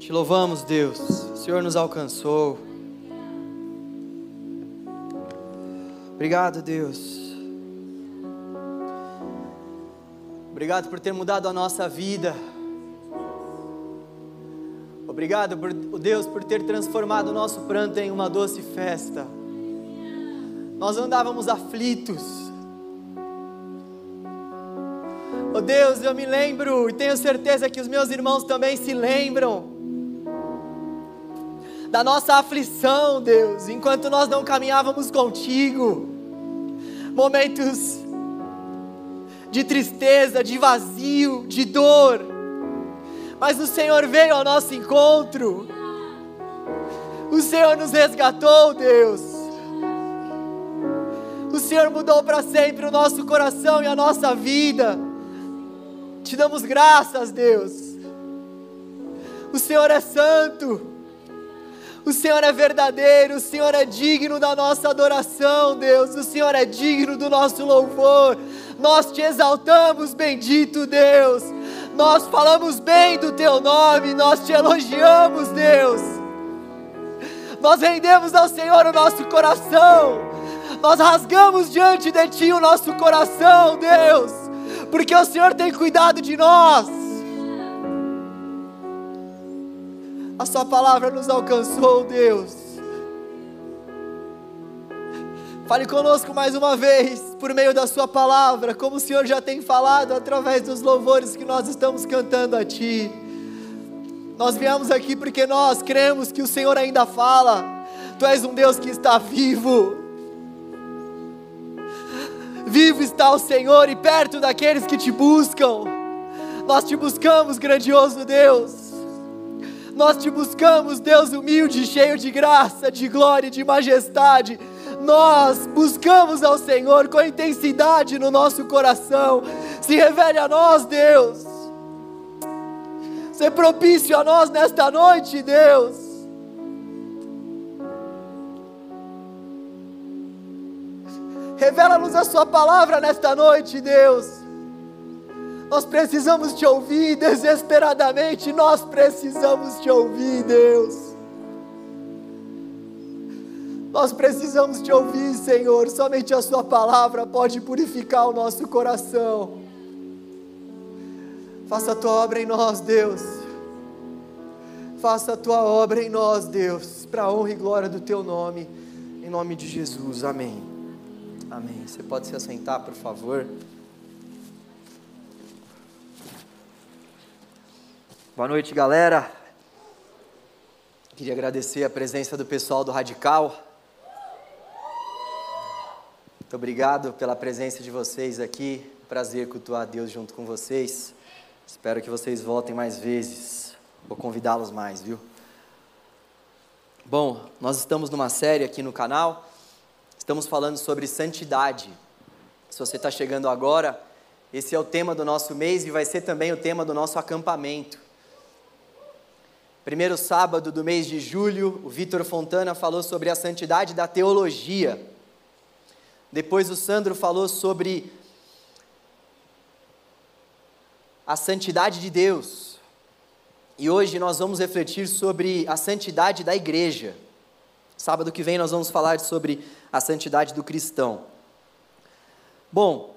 Te louvamos, Deus. O Senhor nos alcançou. Obrigado, Deus. Obrigado por ter mudado a nossa vida. Obrigado, por, Deus, por ter transformado o nosso pranto em uma doce festa. Nós andávamos aflitos. Oh Deus, eu me lembro e tenho certeza que os meus irmãos também se lembram da nossa aflição, Deus, enquanto nós não caminhávamos contigo. Momentos de tristeza, de vazio, de dor. Mas o Senhor veio ao nosso encontro. O Senhor nos resgatou, Deus. O Senhor mudou para sempre o nosso coração e a nossa vida. Te damos graças, Deus. O Senhor é santo. O Senhor é verdadeiro, o Senhor é digno da nossa adoração, Deus. O Senhor é digno do nosso louvor. Nós te exaltamos, bendito Deus. Nós falamos bem do teu nome, nós te elogiamos, Deus. Nós rendemos ao Senhor o nosso coração. Nós rasgamos diante de ti o nosso coração, Deus, porque o Senhor tem cuidado de nós. A Sua palavra nos alcançou, Deus. Fale conosco mais uma vez, por meio da Sua palavra, como o Senhor já tem falado através dos louvores que nós estamos cantando a Ti. Nós viemos aqui porque nós cremos que o Senhor ainda fala. Tu és um Deus que está vivo. Vivo está o Senhor e perto daqueles que te buscam. Nós te buscamos, grandioso Deus. Nós te buscamos, Deus humilde, cheio de graça, de glória e de majestade. Nós buscamos ao Senhor com intensidade no nosso coração. Se revele a nós, Deus. Ser propício a nós nesta noite, Deus. Revela-nos a Sua palavra nesta noite, Deus. Nós precisamos te ouvir desesperadamente. Nós precisamos te ouvir, Deus. Nós precisamos te ouvir, Senhor. Somente a Sua palavra pode purificar o nosso coração. Faça a tua obra em nós, Deus. Faça a tua obra em nós, Deus, para a honra e glória do teu nome. Em nome de Jesus. Amém. Amém. Você pode se assentar, por favor. Boa noite, galera. Queria agradecer a presença do pessoal do Radical. Muito obrigado pela presença de vocês aqui. Prazer cultuar Deus junto com vocês. Espero que vocês voltem mais vezes. Vou convidá-los mais, viu? Bom, nós estamos numa série aqui no canal. Estamos falando sobre santidade. Se você está chegando agora, esse é o tema do nosso mês e vai ser também o tema do nosso acampamento. Primeiro sábado do mês de julho, o Vitor Fontana falou sobre a santidade da teologia. Depois o Sandro falou sobre a santidade de Deus. E hoje nós vamos refletir sobre a santidade da igreja. Sábado que vem nós vamos falar sobre a santidade do cristão. Bom,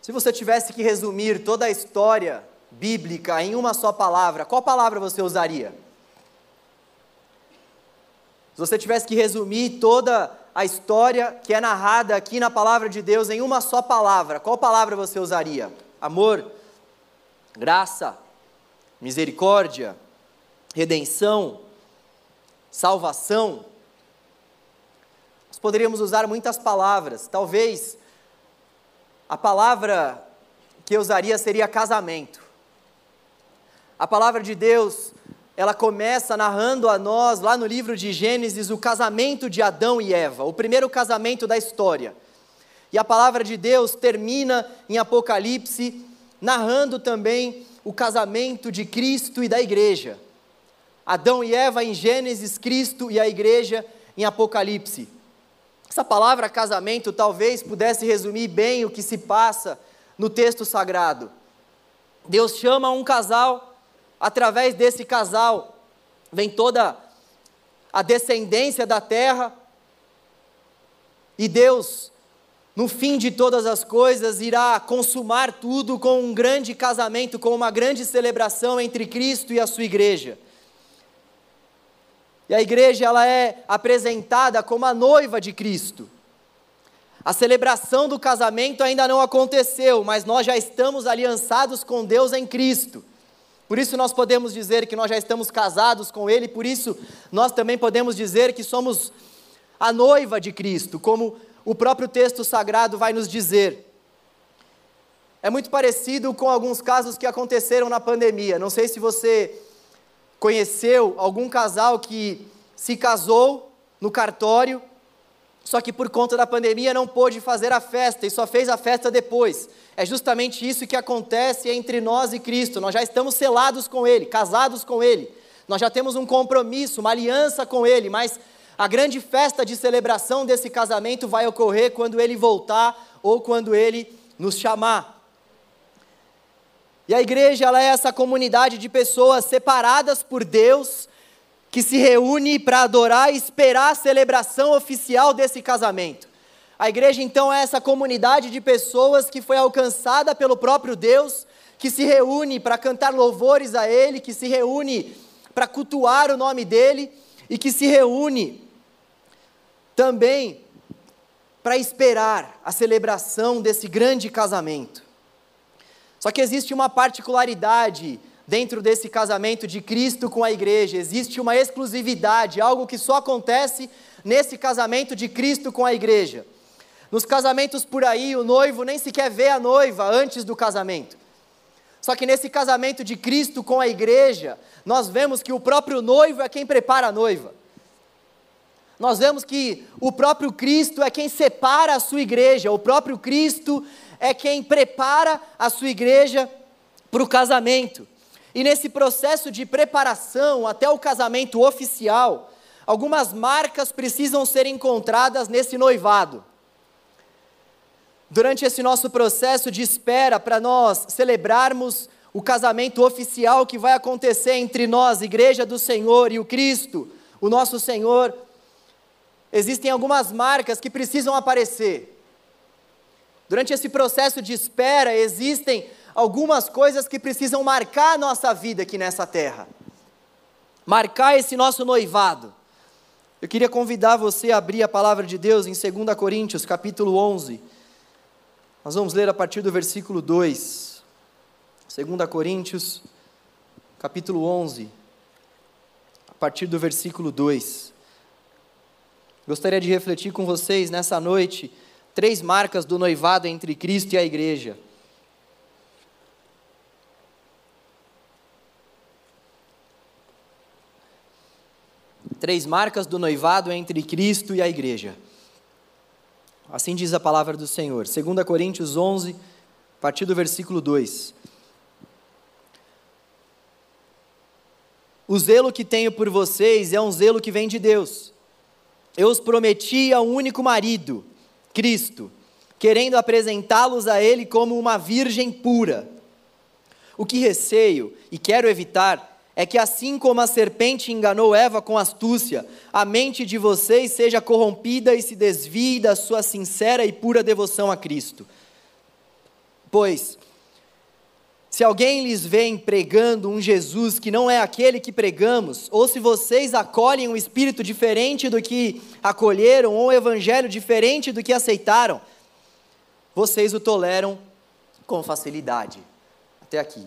se você tivesse que resumir toda a história bíblica em uma só palavra, qual palavra você usaria? Se você tivesse que resumir toda a história que é narrada aqui na palavra de Deus em uma só palavra, qual palavra você usaria? Amor, graça, misericórdia, redenção, salvação. Nós poderíamos usar muitas palavras, talvez a palavra que eu usaria seria casamento. A palavra de Deus, ela começa narrando a nós, lá no livro de Gênesis, o casamento de Adão e Eva, o primeiro casamento da história. E a palavra de Deus termina em Apocalipse, narrando também o casamento de Cristo e da igreja. Adão e Eva em Gênesis, Cristo e a igreja em Apocalipse. Essa palavra casamento talvez pudesse resumir bem o que se passa no texto sagrado. Deus chama um casal através desse casal, vem toda a descendência da terra, e Deus, no fim de todas as coisas, irá consumar tudo com um grande casamento, com uma grande celebração entre Cristo e a sua igreja. E a igreja ela é apresentada como a noiva de Cristo. A celebração do casamento ainda não aconteceu, mas nós já estamos aliançados com Deus em Cristo. Por isso nós podemos dizer que nós já estamos casados com Ele, por isso nós também podemos dizer que somos a noiva de Cristo, como o próprio texto sagrado vai nos dizer. É muito parecido com alguns casos que aconteceram na pandemia. Não sei se você conheceu algum casal que se casou no cartório só que por conta da pandemia não pôde fazer a festa e só fez a festa depois. É justamente isso que acontece entre nós e Cristo. Nós já estamos selados com Ele, casados com Ele. Nós já temos um compromisso, uma aliança com Ele, mas a grande festa de celebração desse casamento vai ocorrer quando Ele voltar ou quando Ele nos chamar. E a igreja ela é essa comunidade de pessoas separadas por Deus, que se reúne para adorar e esperar a celebração oficial desse casamento. A igreja então é essa comunidade de pessoas que foi alcançada pelo próprio Deus, que se reúne para cantar louvores a Ele, que se reúne para cultuar o nome dEle e que se reúne também para esperar a celebração desse grande casamento. Só que existe uma particularidade dentro desse casamento de Cristo com a igreja. Existe uma exclusividade, algo que só acontece nesse casamento de Cristo com a igreja. Nos casamentos por aí, o noivo nem sequer vê a noiva antes do casamento. Só que nesse casamento de Cristo com a igreja, nós vemos que o próprio noivo é quem prepara a noiva. Nós vemos que o próprio Cristo é quem separa a sua igreja, o próprio Cristo é quem prepara a sua igreja para o casamento. E nesse processo de preparação até o casamento oficial, algumas marcas precisam ser encontradas nesse noivado. Durante esse nosso processo de espera para nós celebrarmos o casamento oficial que vai acontecer entre nós, Igreja do Senhor e o Cristo, o nosso Senhor, existem algumas marcas que precisam aparecer. Durante esse processo de espera, existem algumas coisas que precisam marcar a nossa vida aqui nessa terra. Marcar esse nosso noivado. Eu queria convidar você a abrir a palavra de Deus em 2 Coríntios, capítulo 11. Nós vamos ler a partir do versículo 2. 2 Coríntios, capítulo 11, a partir do versículo 2. Gostaria de refletir com vocês nessa noite três marcas do noivado entre Cristo e a igreja. Três marcas do noivado entre Cristo e a igreja. Assim diz a palavra do Senhor. 2 Coríntios 11, a partir do versículo 2. O zelo que tenho por vocês é um zelo que vem de Deus. Eu os prometi a um único marido, Cristo, querendo apresentá-los a Ele como uma virgem pura. O que receio e quero evitar é que assim como a serpente enganou Eva com astúcia, a mente de vocês seja corrompida e se desvie da sua sincera e pura devoção a Cristo. Pois, se alguém lhes vem pregando um Jesus que não é aquele que pregamos, ou se vocês acolhem um espírito diferente do que acolheram, ou um evangelho diferente do que aceitaram, vocês o toleram com facilidade. Até aqui.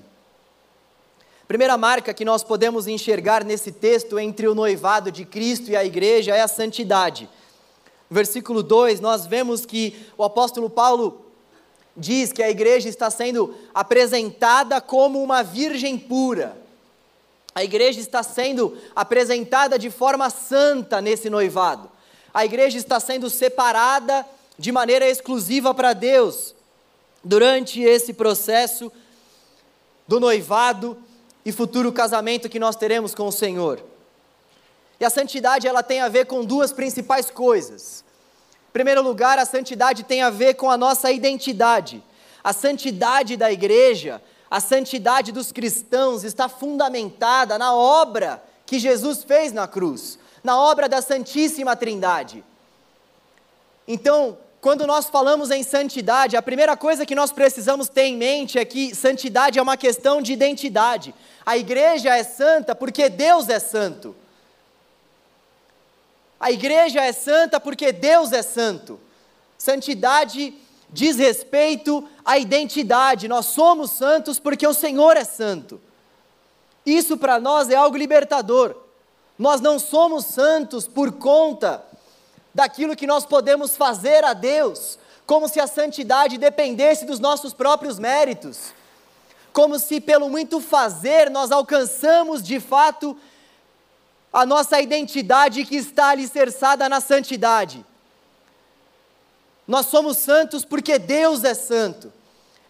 Primeira marca que nós podemos enxergar nesse texto entre o noivado de Cristo e a igreja é a santidade. No versículo 2, nós vemos que o apóstolo Paulo diz que a igreja está sendo apresentada como uma virgem pura. A igreja está sendo apresentada de forma santa nesse noivado. A igreja está sendo separada de maneira exclusiva para Deus. Durante esse processo do noivado, e futuro casamento que nós teremos com o Senhor. E a santidade ela tem a ver com duas principais coisas. Em primeiro lugar, a santidade tem a ver com a nossa identidade. A santidade da igreja, a santidade dos cristãos está fundamentada na obra que Jesus fez na cruz, na obra da Santíssima Trindade. Então, quando nós falamos em santidade, a primeira coisa que nós precisamos ter em mente é que santidade é uma questão de identidade. A igreja é santa porque Deus é santo. A igreja é santa porque Deus é santo. Santidade diz respeito à identidade. Nós somos santos porque o Senhor é santo. Isso para nós é algo libertador. Nós não somos santos por conta daquilo que nós podemos fazer a Deus, como se a santidade dependesse dos nossos próprios méritos, como se pelo muito fazer nós alcançamos de fato a nossa identidade que está alicerçada na santidade. Nós somos santos porque Deus é santo.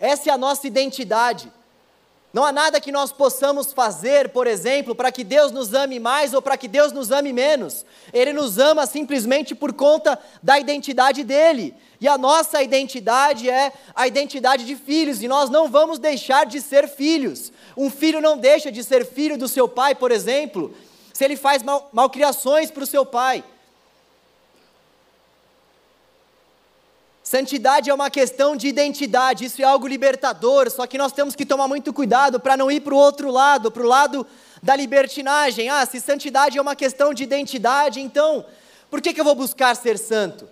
Essa é a nossa identidade. Não há nada que nós possamos fazer, por exemplo, para que Deus nos ame mais ou para que Deus nos ame menos. Ele nos ama simplesmente por conta da identidade dele. E a nossa identidade é a identidade de filhos, e nós não vamos deixar de ser filhos. Um filho não deixa de ser filho do seu pai, por exemplo, se ele faz mal, malcriações para o seu pai. Santidade é uma questão de identidade, isso é algo libertador, só que nós temos que tomar muito cuidado para não ir para o outro lado, para o lado da libertinagem. Ah, se santidade é uma questão de identidade, então por que, que eu vou buscar ser santo?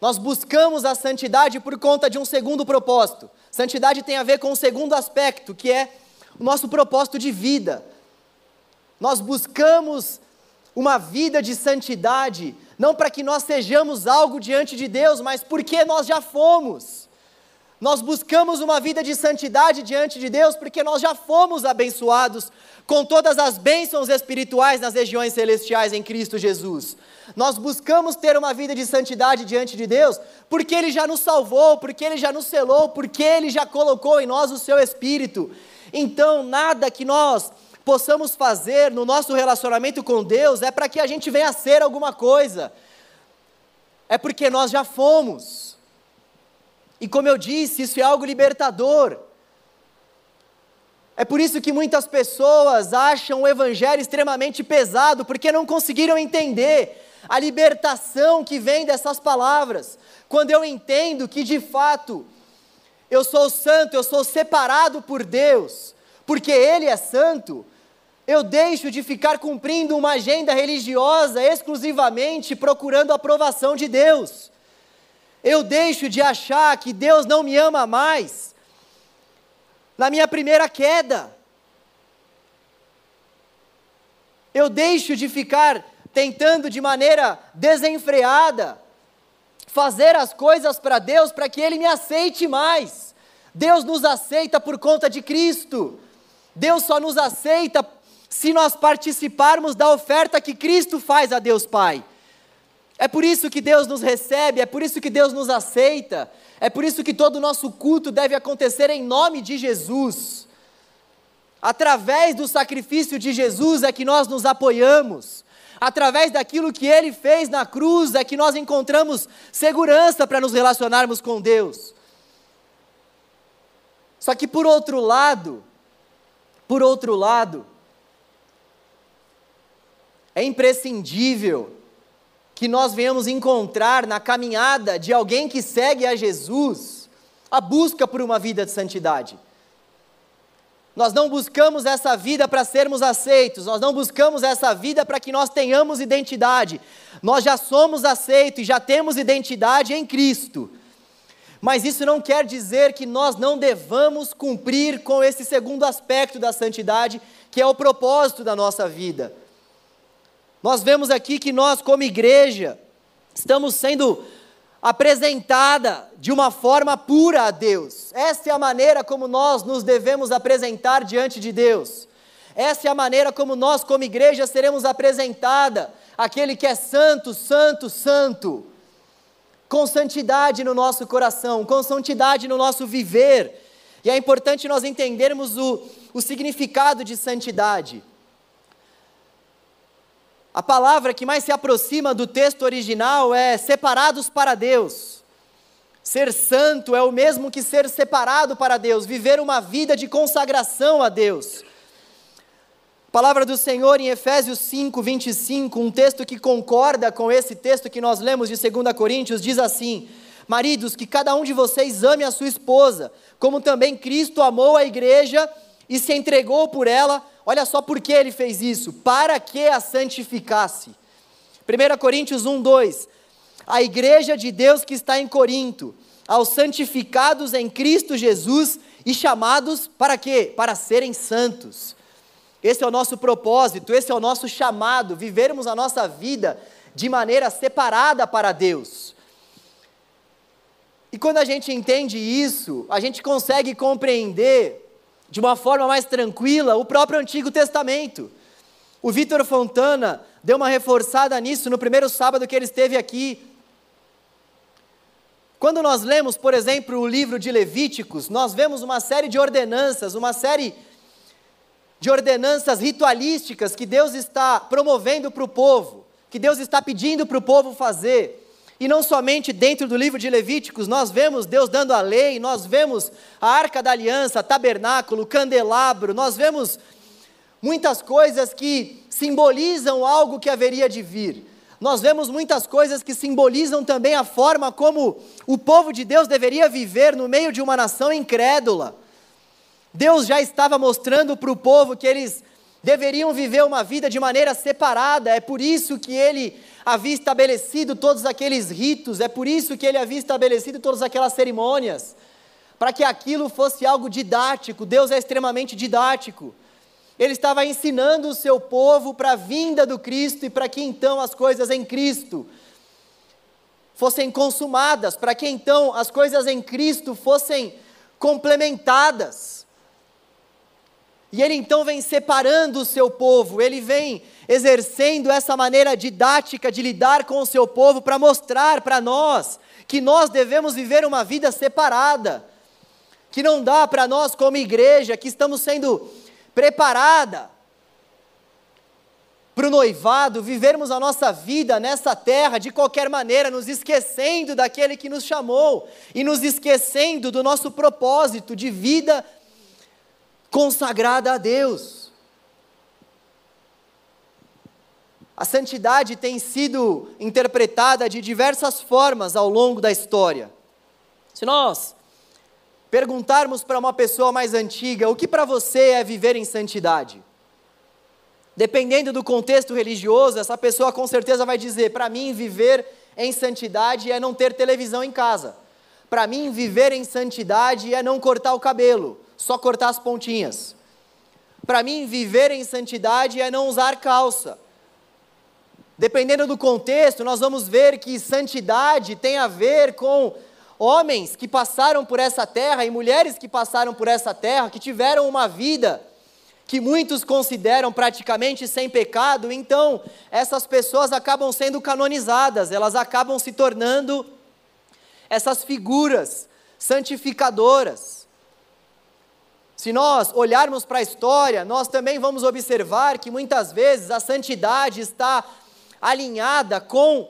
Nós buscamos a santidade por conta de um segundo propósito. Santidade tem a ver com o um segundo aspecto, que é o nosso propósito de vida. Nós buscamos uma vida de santidade, não para que nós sejamos algo diante de Deus, mas porque nós já fomos. Nós buscamos uma vida de santidade diante de Deus porque nós já fomos abençoados com todas as bênçãos espirituais nas regiões celestiais em Cristo Jesus. Nós buscamos ter uma vida de santidade diante de Deus porque Ele já nos salvou, porque Ele já nos selou, porque Ele já colocou em nós o Seu Espírito. Então, nada que nós possamos fazer no nosso relacionamento com Deus é para que a gente venha a ser alguma coisa, é porque nós já fomos. E como eu disse, isso é algo libertador. É por isso que muitas pessoas acham o Evangelho extremamente pesado, porque não conseguiram entender a libertação que vem dessas palavras. Quando eu entendo que de fato eu sou santo, eu sou separado por Deus, porque Ele é santo, eu deixo de ficar cumprindo uma agenda religiosa exclusivamente procurando a aprovação de Deus. Eu deixo de achar que Deus não me ama mais na minha primeira queda. Eu deixo de ficar tentando de maneira desenfreada fazer as coisas para Deus para que Ele me aceite mais. Deus nos aceita por conta de Cristo. Deus só nos aceita se nós participarmos da oferta que Cristo faz a Deus Pai. É por isso que Deus nos recebe, é por isso que Deus nos aceita, é por isso que todo o nosso culto deve acontecer em nome de Jesus. Através do sacrifício de Jesus é que nós nos apoiamos, através daquilo que ele fez na cruz é que nós encontramos segurança para nos relacionarmos com Deus. Só que por outro lado, por outro lado, é imprescindível que nós venhamos encontrar na caminhada de alguém que segue a Jesus a busca por uma vida de santidade. Nós não buscamos essa vida para sermos aceitos, nós não buscamos essa vida para que nós tenhamos identidade. Nós já somos aceitos e já temos identidade em Cristo. Mas isso não quer dizer que nós não devamos cumprir com esse segundo aspecto da santidade, que é o propósito da nossa vida. Nós vemos aqui que nós, como igreja, estamos sendo apresentada de uma forma pura a Deus. Essa é a maneira como nós nos devemos apresentar diante de Deus. Essa é a maneira como nós, como igreja, seremos apresentada aquele que é santo, santo, santo, com santidade no nosso coração, com santidade no nosso viver. E é importante nós entendermos o, o significado de santidade. A palavra que mais se aproxima do texto original é separados para Deus. Ser santo é o mesmo que ser separado para Deus, viver uma vida de consagração a Deus. Palavra do Senhor em Efésios 5, 25, um texto que concorda com esse texto que nós lemos de 2 Coríntios, diz assim: Maridos, que cada um de vocês ame a sua esposa, como também Cristo amou a igreja e se entregou por ela. Olha só por que ele fez isso: para que a santificasse. 1 Coríntios 1, 2: A igreja de Deus que está em Corinto, aos santificados em Cristo Jesus e chamados para quê? Para serem santos. Esse é o nosso propósito, esse é o nosso chamado, vivermos a nossa vida de maneira separada para Deus. E quando a gente entende isso, a gente consegue compreender de uma forma mais tranquila o próprio Antigo Testamento. O Vitor Fontana deu uma reforçada nisso no primeiro sábado que ele esteve aqui. Quando nós lemos, por exemplo, o livro de Levíticos, nós vemos uma série de ordenanças, uma série de ordenanças ritualísticas que Deus está promovendo para o povo, que Deus está pedindo para o povo fazer. E não somente dentro do livro de Levíticos, nós vemos Deus dando a lei, nós vemos a arca da aliança, tabernáculo, candelabro, nós vemos muitas coisas que simbolizam algo que haveria de vir. Nós vemos muitas coisas que simbolizam também a forma como o povo de Deus deveria viver no meio de uma nação incrédula. Deus já estava mostrando para o povo que eles deveriam viver uma vida de maneira separada, é por isso que ele havia estabelecido todos aqueles ritos, é por isso que ele havia estabelecido todas aquelas cerimônias, para que aquilo fosse algo didático. Deus é extremamente didático. Ele estava ensinando o seu povo para a vinda do Cristo e para que então as coisas em Cristo fossem consumadas, para que então as coisas em Cristo fossem complementadas. E ele então vem separando o seu povo, ele vem exercendo essa maneira didática de lidar com o seu povo para mostrar para nós que nós devemos viver uma vida separada, que não dá para nós, como igreja, que estamos sendo preparada para o noivado, vivermos a nossa vida nessa terra de qualquer maneira, nos esquecendo daquele que nos chamou e nos esquecendo do nosso propósito de vida consagrada a Deus. A santidade tem sido interpretada de diversas formas ao longo da história. Se nós perguntarmos para uma pessoa mais antiga, o que para você é viver em santidade? Dependendo do contexto religioso, essa pessoa com certeza vai dizer: para mim, viver em santidade é não ter televisão em casa. Para mim, viver em santidade é não cortar o cabelo só cortar as pontinhas. Para mim, viver em santidade é não usar calça. Dependendo do contexto, nós vamos ver que santidade tem a ver com homens que passaram por essa terra e mulheres que passaram por essa terra, que tiveram uma vida que muitos consideram praticamente sem pecado, então essas pessoas acabam sendo canonizadas, elas acabam se tornando essas figuras santificadoras. Se nós olharmos para a história, nós também vamos observar que muitas vezes a santidade está alinhada com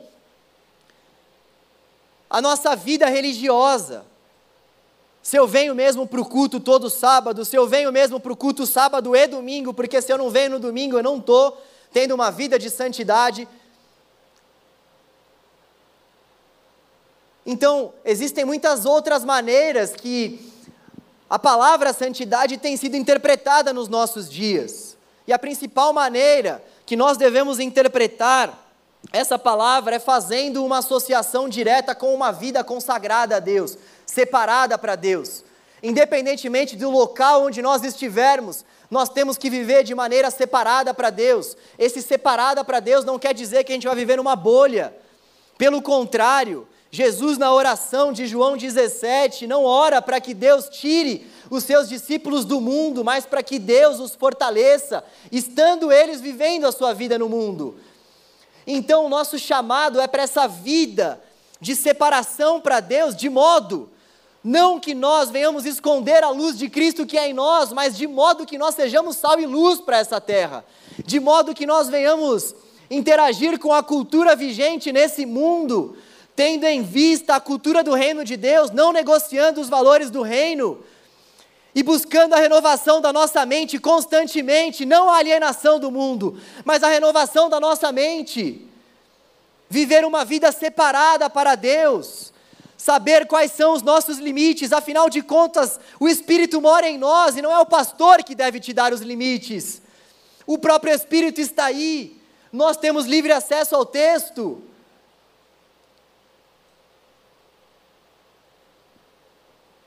a nossa vida religiosa. Se eu venho mesmo para o culto todo sábado, se eu venho mesmo para o culto sábado e domingo, porque se eu não venho no domingo eu não estou tendo uma vida de santidade. Então, existem muitas outras maneiras que a palavra santidade tem sido interpretada nos nossos dias. E a principal maneira que nós devemos interpretar essa palavra é fazendo uma associação direta com uma vida consagrada a Deus, separada para Deus. Independentemente do local onde nós estivermos, nós temos que viver de maneira separada para Deus. Esse separada para Deus não quer dizer que a gente vai viver numa bolha. Pelo contrário, Jesus, na oração de João 17, não ora para que Deus tire os seus discípulos do mundo, mas para que Deus os fortaleça, estando eles vivendo a sua vida no mundo. Então, o nosso chamado é para essa vida de separação para Deus, de modo não que nós venhamos esconder a luz de Cristo que é em nós, mas de modo que nós sejamos sal e luz para essa terra, de modo que nós venhamos interagir com a cultura vigente nesse mundo, tendo em vista a cultura do reino de Deus, não negociando os valores do reino, e buscando a renovação da nossa mente constantemente, não a alienação do mundo, mas a renovação da nossa mente. Viver uma vida separada para Deus, saber quais são os nossos limites, afinal de contas, o Espírito mora em nós e não é o pastor que deve te dar os limites, o próprio Espírito está aí, nós temos livre acesso ao texto.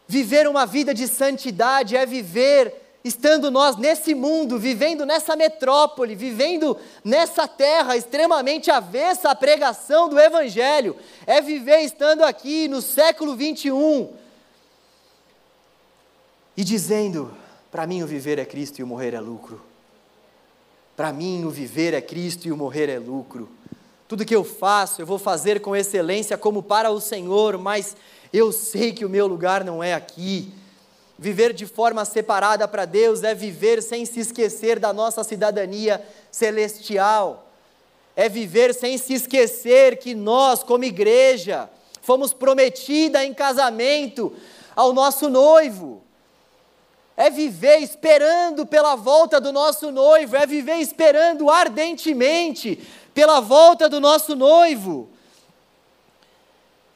Viver uma vida de santidade é viver estando nós nesse mundo, vivendo nessa metrópole, vivendo nessa terra extremamente avessa à pregação do Evangelho, é viver estando aqui no século 21 e dizendo: para mim o viver é Cristo e o morrer é lucro. Para mim o viver é Cristo e o morrer é lucro. Tudo que eu faço, eu vou fazer com excelência como para o Senhor, mas eu sei que o meu lugar não é aqui. Viver de forma separada para Deus é viver sem se esquecer da nossa cidadania celestial. É viver sem se esquecer que nós, como igreja, fomos prometida em casamento ao nosso noivo. É viver esperando pela volta do nosso noivo, é viver esperando ardentemente pela volta do nosso noivo.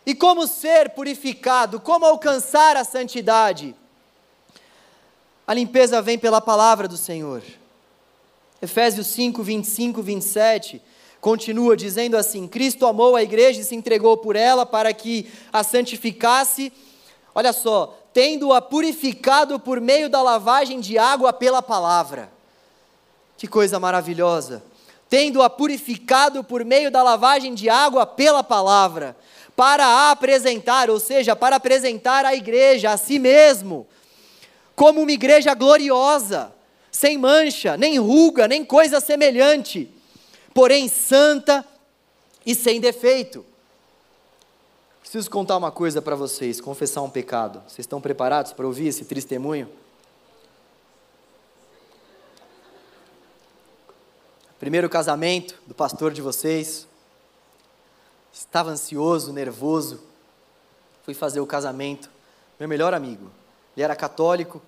E como ser purificado? Como alcançar a santidade? A limpeza vem pela palavra do Senhor. Efésios 5, 25, 27 continua dizendo assim: Cristo amou a igreja e se entregou por ela para que a santificasse. Olha só, tendo-a purificado por meio da lavagem de água pela palavra. Que coisa maravilhosa! Tendo-a purificado por meio da lavagem de água pela palavra para apresentar, ou seja, para apresentar a igreja a si mesmo, como uma igreja gloriosa, sem mancha, nem ruga, nem coisa semelhante, porém santa e sem defeito. Preciso contar uma coisa para vocês, confessar um pecado. Vocês estão preparados para ouvir esse testemunho? Primeiro casamento do pastor de vocês, estava ansioso, nervoso. Fui fazer o casamento. Meu melhor amigo, ele era católico.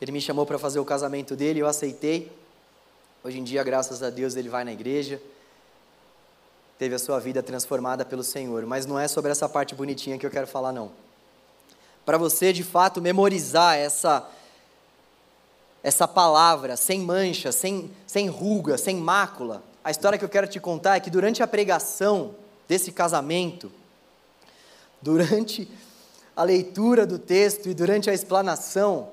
Ele me chamou para fazer o casamento dele, eu aceitei. Hoje em dia, graças a Deus, ele vai na igreja. Teve a sua vida transformada pelo Senhor. Mas não é sobre essa parte bonitinha que eu quero falar, não. Para você, de fato, memorizar essa essa palavra, sem mancha, sem, sem ruga, sem mácula. A história que eu quero te contar é que durante a pregação, desse casamento, durante a leitura do texto e durante a explanação,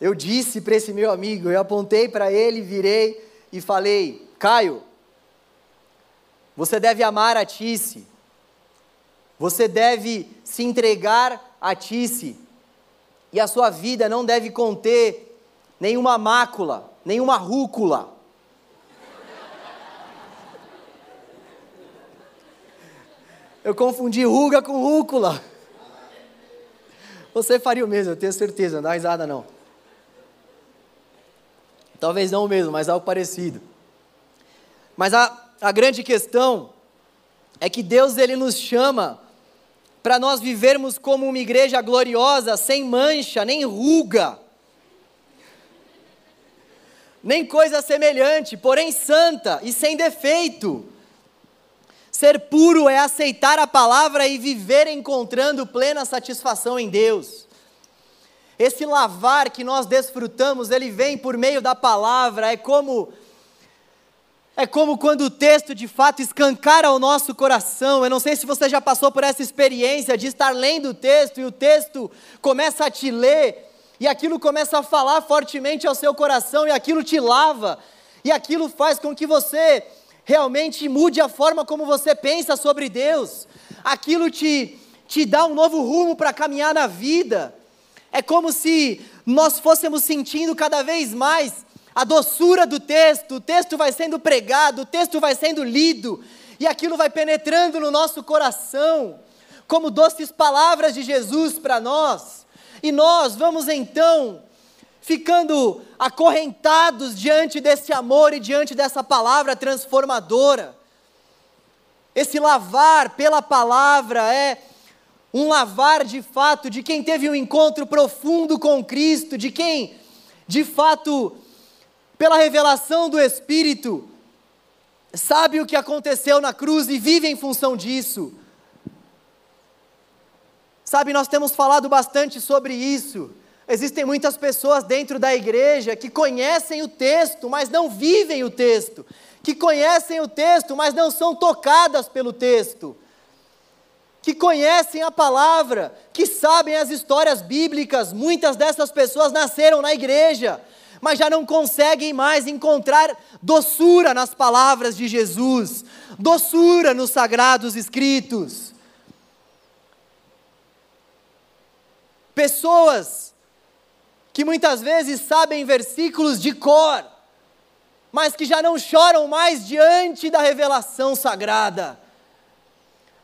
eu disse para esse meu amigo, eu apontei para ele, virei e falei: Caio, você deve amar a Tice, você deve se entregar a Tice, e a sua vida não deve conter nenhuma mácula, nenhuma rúcula. Eu confundi ruga com rúcula. Você faria o mesmo, eu tenho certeza, não dá risada não. Talvez não o mesmo, mas algo parecido. Mas a, a grande questão é que Deus ele nos chama para nós vivermos como uma igreja gloriosa, sem mancha, nem ruga, nem coisa semelhante, porém santa e sem defeito. Ser puro é aceitar a palavra e viver encontrando plena satisfação em Deus. Esse lavar que nós desfrutamos, ele vem por meio da palavra, é como é como quando o texto de fato escancara o nosso coração. Eu não sei se você já passou por essa experiência de estar lendo o texto e o texto começa a te ler e aquilo começa a falar fortemente ao seu coração e aquilo te lava e aquilo faz com que você realmente mude a forma como você pensa sobre Deus, aquilo te, te dá um novo rumo para caminhar na vida. É como se nós fôssemos sentindo cada vez mais a doçura do texto, o texto vai sendo pregado, o texto vai sendo lido, e aquilo vai penetrando no nosso coração, como doces palavras de Jesus para nós. E nós vamos então ficando acorrentados diante desse amor e diante dessa palavra transformadora. Esse lavar pela palavra é um lavar de fato de quem teve um encontro profundo com Cristo, de quem, de fato, pela revelação do Espírito, sabe o que aconteceu na cruz e vive em função disso. Sabe, nós temos falado bastante sobre isso. Existem muitas pessoas dentro da igreja que conhecem o texto, mas não vivem o texto, que conhecem o texto, mas não são tocadas pelo texto, que conhecem a palavra, que sabem as histórias bíblicas. Muitas dessas pessoas nasceram na igreja, mas já não conseguem mais encontrar doçura nas palavras de Jesus, doçura nos sagrados escritos. Pessoas que muitas vezes sabem versículos de cor, mas que já não choram mais diante da revelação sagrada.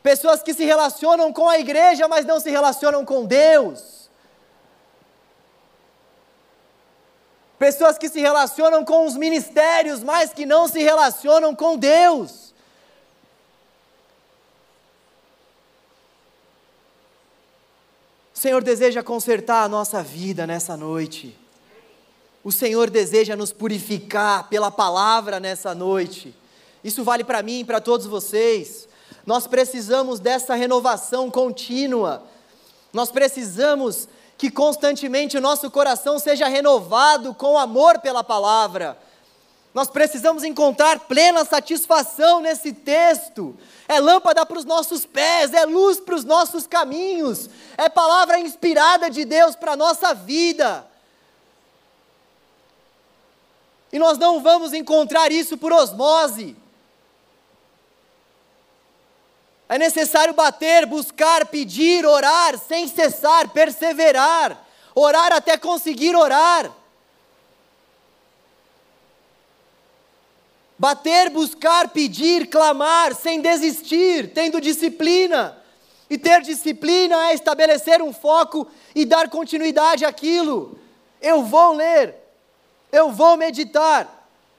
Pessoas que se relacionam com a igreja, mas não se relacionam com Deus. Pessoas que se relacionam com os ministérios, mas que não se relacionam com Deus. O Senhor deseja consertar a nossa vida nessa noite. O Senhor deseja nos purificar pela palavra nessa noite. Isso vale para mim e para todos vocês. Nós precisamos dessa renovação contínua. Nós precisamos que constantemente o nosso coração seja renovado com amor pela palavra. Nós precisamos encontrar plena satisfação nesse texto. É lâmpada para os nossos pés, é luz para os nossos caminhos, é palavra inspirada de Deus para a nossa vida. E nós não vamos encontrar isso por osmose. É necessário bater, buscar, pedir, orar, sem cessar, perseverar, orar até conseguir orar. Bater, buscar, pedir, clamar, sem desistir, tendo disciplina. E ter disciplina é estabelecer um foco e dar continuidade àquilo. Eu vou ler, eu vou meditar.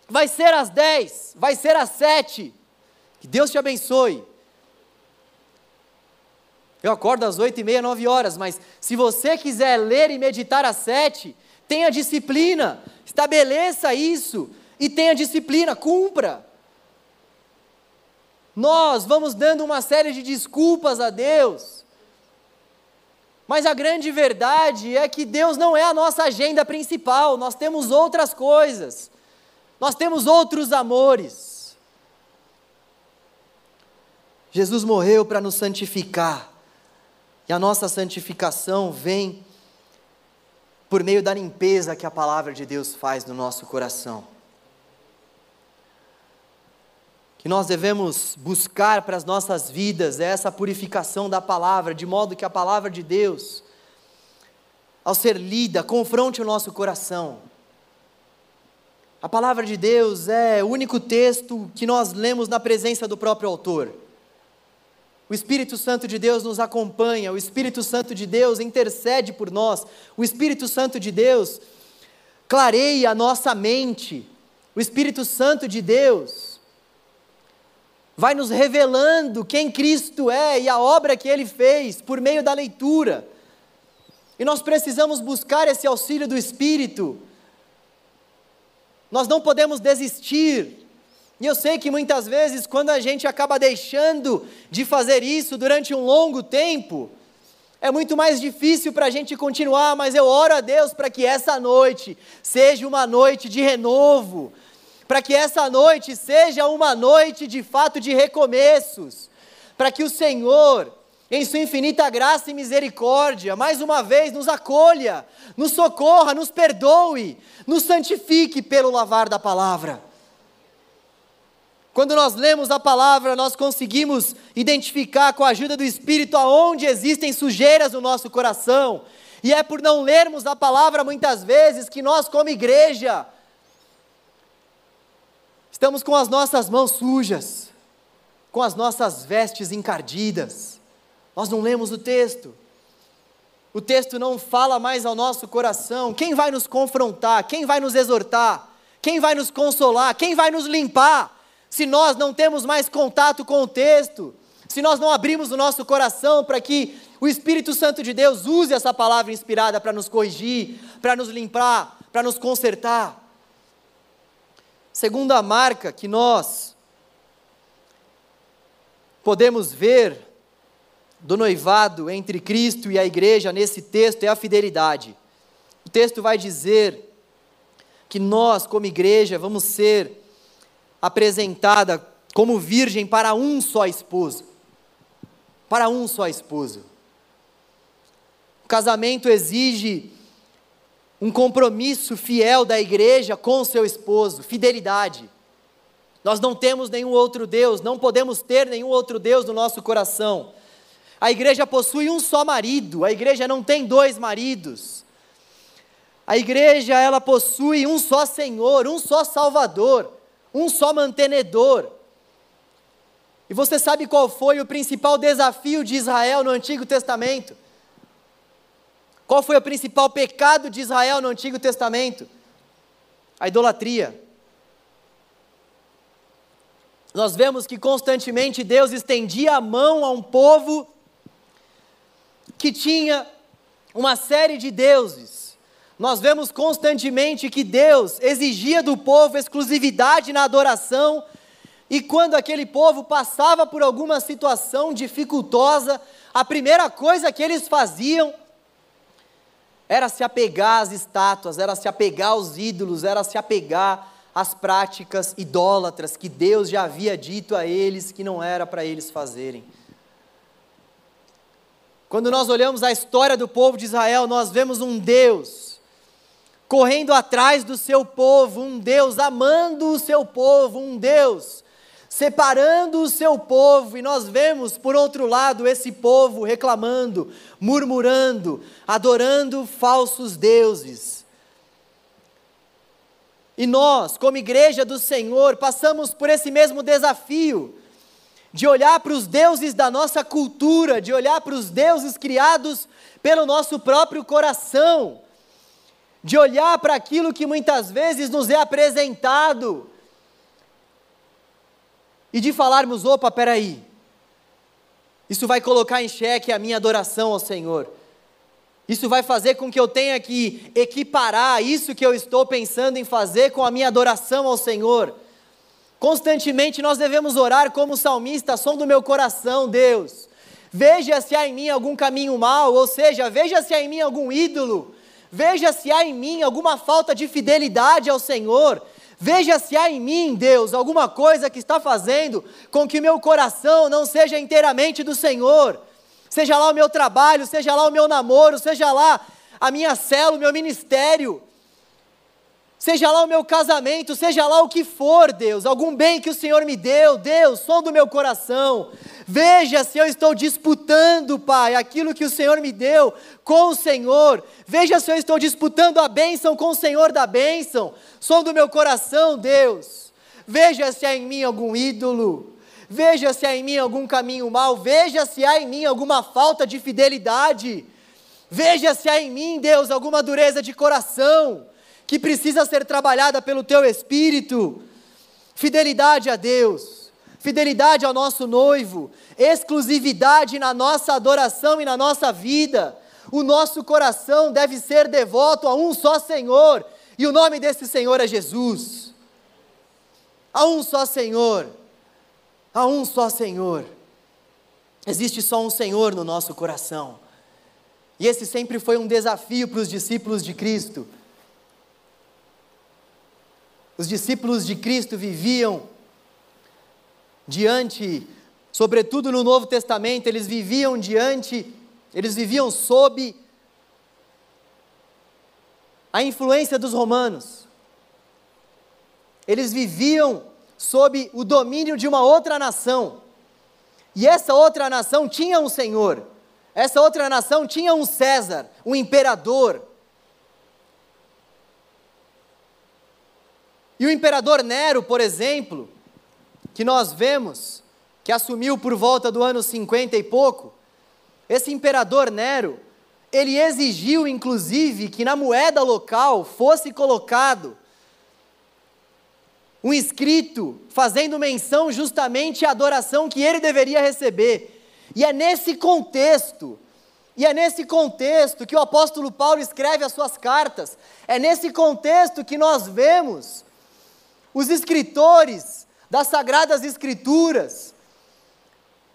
Vai ser às 10, vai ser às 7. Que Deus te abençoe. Eu acordo às 8 e meia, 9 horas, mas se você quiser ler e meditar às 7, tenha disciplina, estabeleça isso e tenha disciplina, cumpra. Nós vamos dando uma série de desculpas a Deus, mas a grande verdade é que Deus não é a nossa agenda principal, nós temos outras coisas, nós temos outros amores. Jesus morreu para nos santificar, e a nossa santificação vem por meio da limpeza que a palavra de Deus faz no nosso coração que nós devemos buscar para as nossas vidas é essa purificação da palavra, de modo que a palavra de Deus, ao ser lida, confronte o nosso coração. A palavra de Deus é o único texto que nós lemos na presença do próprio autor. O Espírito Santo de Deus nos acompanha, o Espírito Santo de Deus intercede por nós, o Espírito Santo de Deus clareia a nossa mente, o Espírito Santo de Deus vai nos revelando quem Cristo é e a obra que ele fez por meio da leitura. E nós precisamos buscar esse auxílio do Espírito. Nós não podemos desistir. E eu sei que muitas vezes, quando a gente acaba deixando de fazer isso durante um longo tempo, é muito mais difícil para a gente continuar, mas eu oro a Deus para que essa noite seja uma noite de renovo, para que essa noite seja uma noite de fato de recomeços, para que o Senhor, em Sua infinita graça e misericórdia, mais uma vez nos acolha, nos socorra, nos perdoe, nos santifique pelo lavar da palavra. Quando nós lemos a palavra, nós conseguimos identificar com a ajuda do Espírito aonde existem sujeiras no nosso coração. E é por não lermos a palavra muitas vezes que nós, como igreja, Estamos com as nossas mãos sujas, com as nossas vestes encardidas. Nós não lemos o texto. O texto não fala mais ao nosso coração. Quem vai nos confrontar? Quem vai nos exortar? Quem vai nos consolar? Quem vai nos limpar? se nós não temos mais contato com o texto, se nós não abrimos o nosso coração para que o Espírito Santo de Deus use essa palavra inspirada para nos corrigir, para nos limpar, para nos consertar. Segunda marca que nós podemos ver do noivado entre Cristo e a igreja nesse texto é a fidelidade. O texto vai dizer que nós, como igreja, vamos ser apresentada como virgem para um só esposo. Para um só esposo. O casamento exige um compromisso fiel da igreja com seu esposo, fidelidade. Nós não temos nenhum outro Deus, não podemos ter nenhum outro Deus no nosso coração. A igreja possui um só marido, a igreja não tem dois maridos. A igreja, ela possui um só Senhor, um só Salvador, um só mantenedor. E você sabe qual foi o principal desafio de Israel no Antigo Testamento? Qual foi o principal pecado de Israel no Antigo Testamento? A idolatria. Nós vemos que constantemente Deus estendia a mão a um povo que tinha uma série de deuses. Nós vemos constantemente que Deus exigia do povo exclusividade na adoração, e quando aquele povo passava por alguma situação dificultosa, a primeira coisa que eles faziam era se apegar às estátuas, era se apegar aos ídolos, era se apegar às práticas idólatras que Deus já havia dito a eles que não era para eles fazerem. Quando nós olhamos a história do povo de Israel, nós vemos um Deus correndo atrás do seu povo, um Deus amando o seu povo, um Deus separando o seu povo, e nós vemos, por outro lado, esse povo reclamando, murmurando, adorando falsos deuses. E nós, como igreja do Senhor, passamos por esse mesmo desafio de olhar para os deuses da nossa cultura, de olhar para os deuses criados pelo nosso próprio coração, de olhar para aquilo que muitas vezes nos é apresentado e de falarmos: opa, peraí, isso vai colocar em xeque a minha adoração ao Senhor. Isso vai fazer com que eu tenha que equiparar isso que eu estou pensando em fazer com a minha adoração ao Senhor. Constantemente nós devemos orar como salmista, som do meu coração, Deus. Veja se há em mim algum caminho mau, ou seja, veja se há em mim algum ídolo, veja se há em mim alguma falta de fidelidade ao Senhor, veja se há em mim, Deus, alguma coisa que está fazendo com que o meu coração não seja inteiramente do Senhor. Seja lá o meu trabalho, seja lá o meu namoro, seja lá a minha célula, o meu ministério seja lá o meu casamento, seja lá o que for, Deus, algum bem que o Senhor me deu, Deus, som do meu coração. Veja se eu estou disputando, Pai, aquilo que o Senhor me deu com o Senhor. Veja se eu estou disputando a bênção com o Senhor da bênção. Som do meu coração, Deus. Veja se há em mim algum ídolo. Veja se há em mim algum caminho mau. Veja se há em mim alguma falta de fidelidade. Veja se há em mim, Deus, alguma dureza de coração que precisa ser trabalhada pelo teu espírito. Fidelidade a Deus, fidelidade ao nosso noivo, exclusividade na nossa adoração e na nossa vida. O nosso coração deve ser devoto a um só Senhor, e o nome desse Senhor é Jesus. A um só Senhor, a um só Senhor. Existe só um Senhor no nosso coração. E esse sempre foi um desafio para os discípulos de Cristo os discípulos de Cristo viviam diante, sobretudo no Novo Testamento, eles viviam diante, eles viviam sob a influência dos romanos. Eles viviam sob o domínio de uma outra nação. E essa outra nação tinha um senhor. Essa outra nação tinha um César, um imperador. E o imperador Nero, por exemplo, que nós vemos, que assumiu por volta do ano 50 e pouco, esse imperador Nero, ele exigiu inclusive que na moeda local fosse colocado um escrito fazendo menção justamente à adoração que ele deveria receber. E é nesse contexto, e é nesse contexto que o apóstolo Paulo escreve as suas cartas, é nesse contexto que nós vemos os escritores das Sagradas Escrituras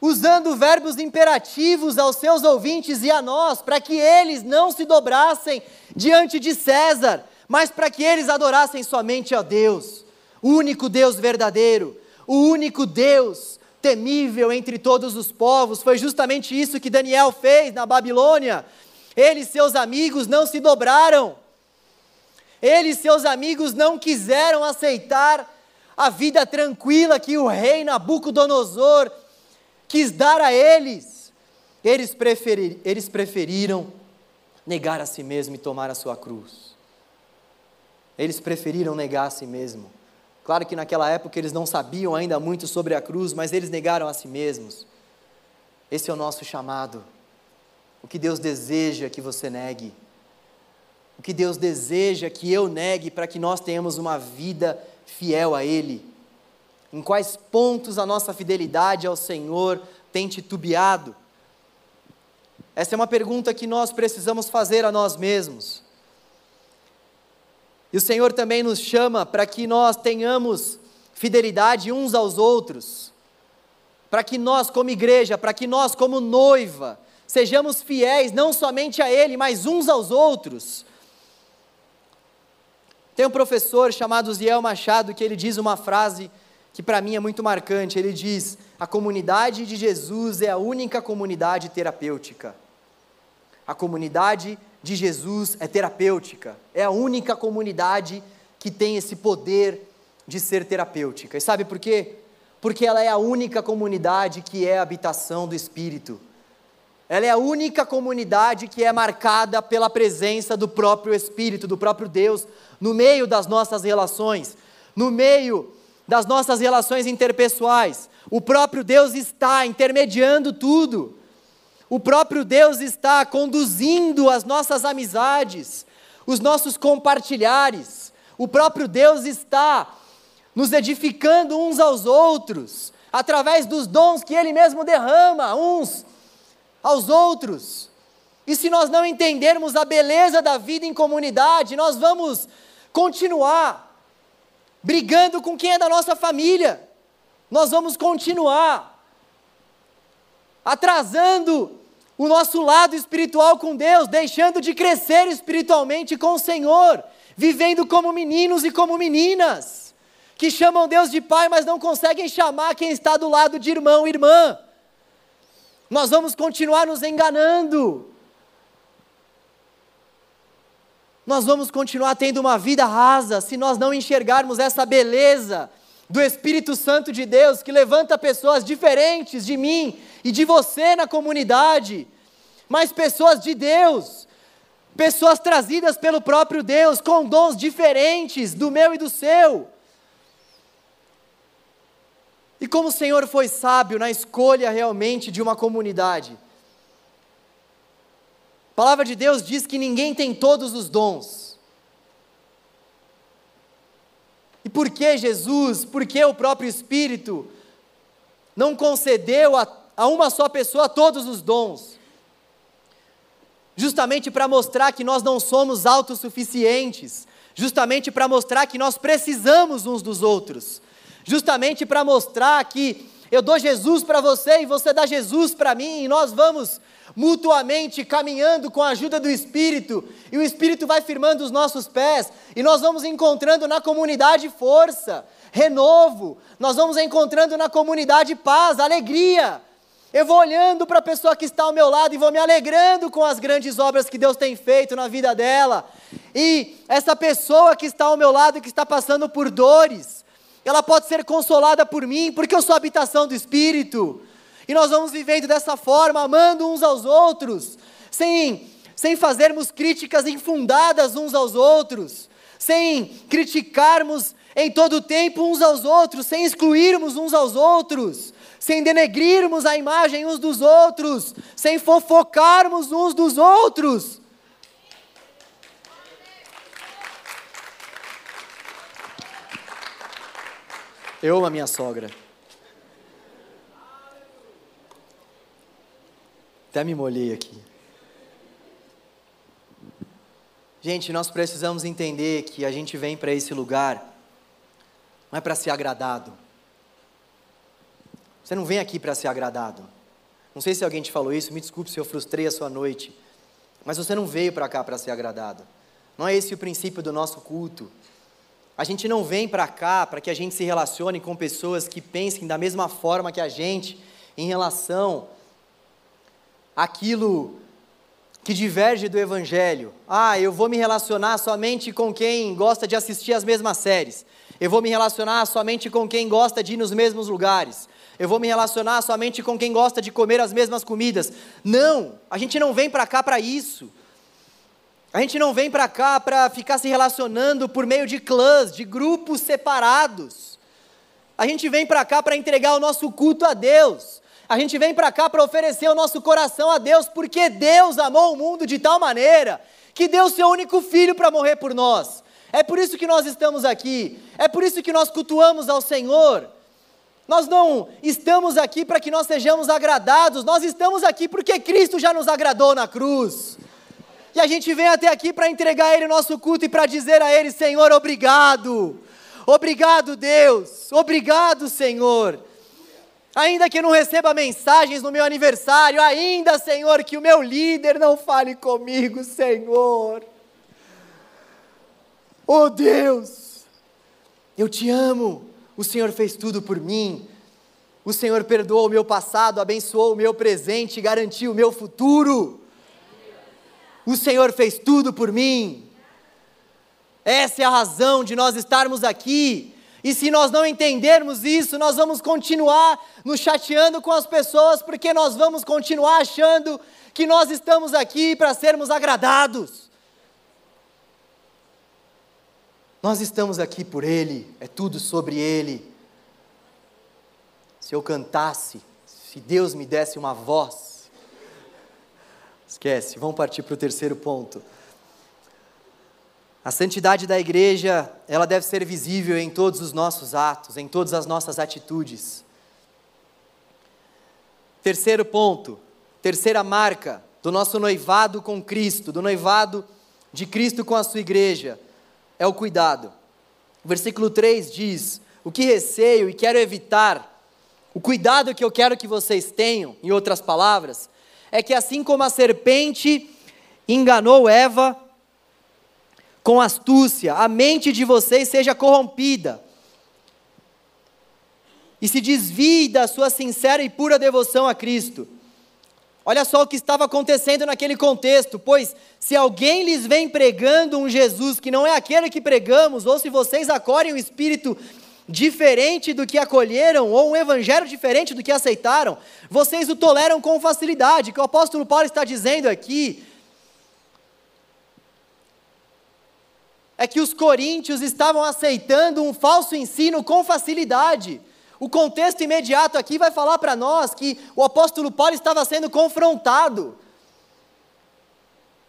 usando verbos imperativos aos seus ouvintes e a nós, para que eles não se dobrassem diante de César, mas para que eles adorassem somente a Deus, o único Deus verdadeiro, o único Deus temível entre todos os povos. Foi justamente isso que Daniel fez na Babilônia. Ele e seus amigos não se dobraram. Ele e seus amigos não quiseram aceitar a vida tranquila que o rei Nabucodonosor quis dar a eles. Eles, preferir, eles preferiram negar a si mesmo e tomar a sua cruz. Eles preferiram negar a si mesmo. Claro que naquela época eles não sabiam ainda muito sobre a cruz, mas eles negaram a si mesmos. Esse é o nosso chamado. O que Deus deseja que você negue. O que Deus deseja que eu negue para que nós tenhamos uma vida fiel a Ele. Em quais pontos a nossa fidelidade ao Senhor tem titubeado? Essa é uma pergunta que nós precisamos fazer a nós mesmos. E o Senhor também nos chama para que nós tenhamos fidelidade uns aos outros, para que nós, como igreja, para que nós, como noiva, sejamos fiéis não somente a Ele, mas uns aos outros. Tem um professor chamado Ziel Machado que ele diz uma frase que para mim é muito marcante. Ele diz: A comunidade de Jesus é a única comunidade terapêutica. A comunidade de Jesus é terapêutica, é a única comunidade que tem esse poder de ser terapêutica. E sabe por quê? Porque ela é a única comunidade que é a habitação do Espírito. Ela é a única comunidade que é marcada pela presença do próprio Espírito, do próprio Deus, no meio das nossas relações, no meio das nossas relações interpessoais. O próprio Deus está intermediando tudo. O próprio Deus está conduzindo as nossas amizades, os nossos compartilhares. O próprio Deus está nos edificando uns aos outros, através dos dons que Ele mesmo derrama uns aos outros. E se nós não entendermos a beleza da vida em comunidade, nós vamos continuar brigando com quem é da nossa família. Nós vamos continuar atrasando o nosso lado espiritual com Deus, deixando de crescer espiritualmente com o Senhor, vivendo como meninos e como meninas, que chamam Deus de Pai, mas não conseguem chamar quem está do lado de irmão, irmã. Nós vamos continuar nos enganando. Nós vamos continuar tendo uma vida rasa se nós não enxergarmos essa beleza do Espírito Santo de Deus que levanta pessoas diferentes de mim e de você na comunidade, mas pessoas de Deus, pessoas trazidas pelo próprio Deus, com dons diferentes do meu e do seu. E como o Senhor foi sábio na escolha realmente de uma comunidade. A palavra de Deus diz que ninguém tem todos os dons. E por que Jesus, por que o próprio Espírito não concedeu a, a uma só pessoa todos os dons? Justamente para mostrar que nós não somos autossuficientes, justamente para mostrar que nós precisamos uns dos outros, justamente para mostrar que eu dou Jesus para você e você dá Jesus para mim, e nós vamos mutuamente caminhando com a ajuda do Espírito, e o Espírito vai firmando os nossos pés, e nós vamos encontrando na comunidade força, renovo, nós vamos encontrando na comunidade paz, alegria. Eu vou olhando para a pessoa que está ao meu lado e vou me alegrando com as grandes obras que Deus tem feito na vida dela. E essa pessoa que está ao meu lado e que está passando por dores, ela pode ser consolada por mim, porque eu sou habitação do Espírito. E nós vamos vivendo dessa forma, amando uns aos outros, sem, sem fazermos críticas infundadas uns aos outros, sem criticarmos em todo o tempo uns aos outros, sem excluirmos uns aos outros, sem denegrirmos a imagem uns dos outros, sem fofocarmos uns dos outros. Eu amo a minha sogra. Até me molhei aqui. Gente, nós precisamos entender que a gente vem para esse lugar não é para ser agradado. Você não vem aqui para ser agradado. Não sei se alguém te falou isso, me desculpe se eu frustrei a sua noite. Mas você não veio para cá para ser agradado. Não é esse o princípio do nosso culto. A gente não vem para cá para que a gente se relacione com pessoas que pensem da mesma forma que a gente em relação àquilo que diverge do Evangelho. Ah, eu vou me relacionar somente com quem gosta de assistir as mesmas séries. Eu vou me relacionar somente com quem gosta de ir nos mesmos lugares. Eu vou me relacionar somente com quem gosta de comer as mesmas comidas. Não, a gente não vem para cá para isso. A gente não vem para cá para ficar se relacionando por meio de clãs, de grupos separados. A gente vem para cá para entregar o nosso culto a Deus. A gente vem para cá para oferecer o nosso coração a Deus, porque Deus amou o mundo de tal maneira que deu seu único filho para morrer por nós. É por isso que nós estamos aqui. É por isso que nós cultuamos ao Senhor. Nós não estamos aqui para que nós sejamos agradados, nós estamos aqui porque Cristo já nos agradou na cruz. E a gente vem até aqui para entregar a Ele o nosso culto e para dizer a Ele: Senhor, obrigado. Obrigado, Deus. Obrigado, Senhor. Ainda que eu não receba mensagens no meu aniversário, ainda, Senhor, que o meu líder não fale comigo, Senhor. Oh Deus, eu te amo. O Senhor fez tudo por mim. O Senhor perdoou o meu passado, abençoou o meu presente, garantiu o meu futuro. O Senhor fez tudo por mim. Essa é a razão de nós estarmos aqui. E se nós não entendermos isso, nós vamos continuar nos chateando com as pessoas, porque nós vamos continuar achando que nós estamos aqui para sermos agradados. Nós estamos aqui por Ele, é tudo sobre Ele. Se eu cantasse, se Deus me desse uma voz, esquece, vamos partir para o terceiro ponto. A santidade da igreja, ela deve ser visível em todos os nossos atos, em todas as nossas atitudes. Terceiro ponto, terceira marca do nosso noivado com Cristo, do noivado de Cristo com a sua igreja é o cuidado. O versículo 3 diz: O que receio e quero evitar, o cuidado que eu quero que vocês tenham, em outras palavras, é que assim como a serpente enganou Eva com astúcia, a mente de vocês seja corrompida e se desvie da sua sincera e pura devoção a Cristo. Olha só o que estava acontecendo naquele contexto, pois se alguém lhes vem pregando um Jesus que não é aquele que pregamos, ou se vocês acolhem um espírito diferente do que acolheram, ou um evangelho diferente do que aceitaram, vocês o toleram com facilidade. O que o apóstolo Paulo está dizendo aqui é que os coríntios estavam aceitando um falso ensino com facilidade. O contexto imediato aqui vai falar para nós que o apóstolo Paulo estava sendo confrontado.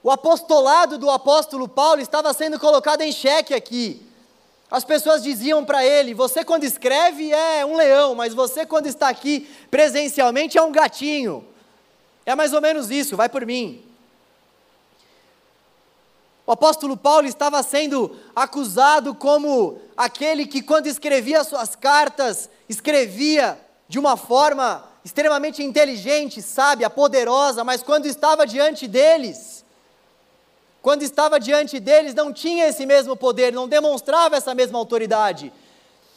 O apostolado do apóstolo Paulo estava sendo colocado em xeque aqui. As pessoas diziam para ele: Você, quando escreve, é um leão, mas você, quando está aqui presencialmente, é um gatinho. É mais ou menos isso, vai por mim. O apóstolo Paulo estava sendo acusado como aquele que, quando escrevia suas cartas, escrevia de uma forma extremamente inteligente, sábia, poderosa, mas quando estava diante deles, quando estava diante deles, não tinha esse mesmo poder, não demonstrava essa mesma autoridade.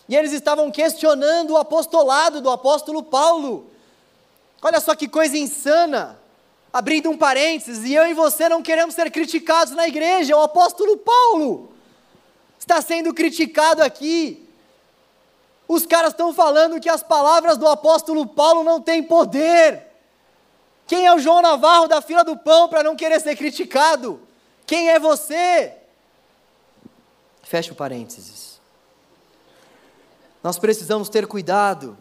E eles estavam questionando o apostolado do apóstolo Paulo. Olha só que coisa insana abrindo um parênteses, e eu e você não queremos ser criticados na igreja, o apóstolo Paulo está sendo criticado aqui. Os caras estão falando que as palavras do apóstolo Paulo não têm poder. Quem é o João Navarro da fila do pão para não querer ser criticado? Quem é você? Fecha o parênteses. Nós precisamos ter cuidado.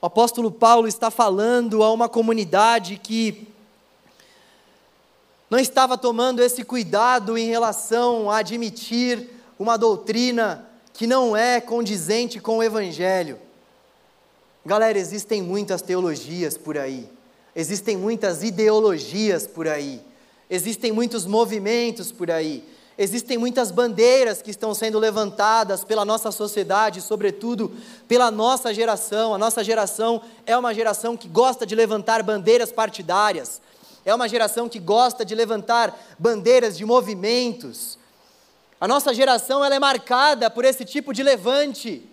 O apóstolo Paulo está falando a uma comunidade que não estava tomando esse cuidado em relação a admitir uma doutrina que não é condizente com o Evangelho. Galera, existem muitas teologias por aí, existem muitas ideologias por aí, existem muitos movimentos por aí, existem muitas bandeiras que estão sendo levantadas pela nossa sociedade, sobretudo pela nossa geração. A nossa geração é uma geração que gosta de levantar bandeiras partidárias, é uma geração que gosta de levantar bandeiras de movimentos. A nossa geração ela é marcada por esse tipo de levante.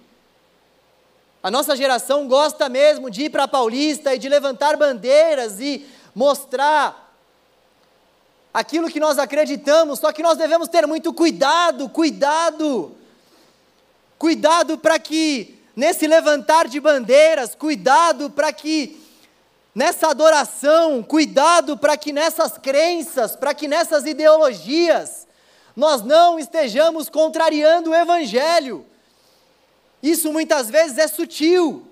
A nossa geração gosta mesmo de ir para a Paulista e de levantar bandeiras e mostrar aquilo que nós acreditamos, só que nós devemos ter muito cuidado, cuidado. Cuidado para que nesse levantar de bandeiras, cuidado para que nessa adoração, cuidado para que nessas crenças, para que nessas ideologias, nós não estejamos contrariando o Evangelho. Isso muitas vezes é sutil.